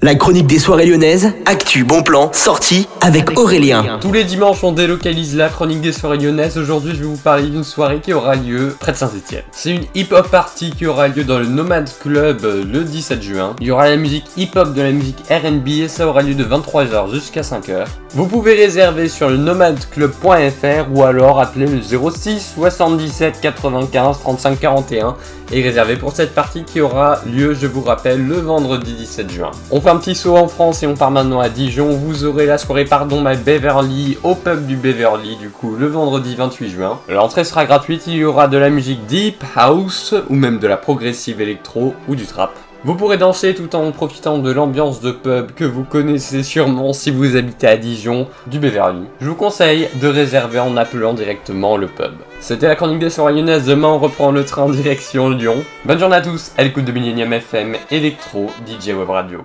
La chronique des soirées lyonnaises, actu, bon plan, sortie avec Aurélien. Tous les dimanches, on délocalise la chronique des soirées lyonnaises. Aujourd'hui, je vais vous parler d'une soirée qui aura lieu près de Saint-Etienne. C'est une hip-hop party qui aura lieu dans le Nomad Club le 17 juin. Il y aura la musique hip-hop, de la musique RB et ça aura lieu de 23h jusqu'à 5h. Vous pouvez réserver sur le nomadclub.fr ou alors appeler le 06 77 95 35 41 et réserver pour cette partie qui aura lieu, je vous rappelle, le vendredi 17 juin. On un petit saut en France et on part maintenant à Dijon. Vous aurez la soirée Pardon My Beverly au pub du Beverly, du coup, le vendredi 28 juin. L'entrée sera gratuite, il y aura de la musique deep, house ou même de la progressive électro ou du trap. Vous pourrez danser tout en profitant de l'ambiance de pub que vous connaissez sûrement si vous habitez à Dijon, du Beverly. Je vous conseille de réserver en appelant directement le pub. C'était la chronique des soirées lyonnaises, demain on reprend le train en direction Lyon. Bonne journée à tous, à l'écoute de Millennium FM, Electro, DJ Web Radio.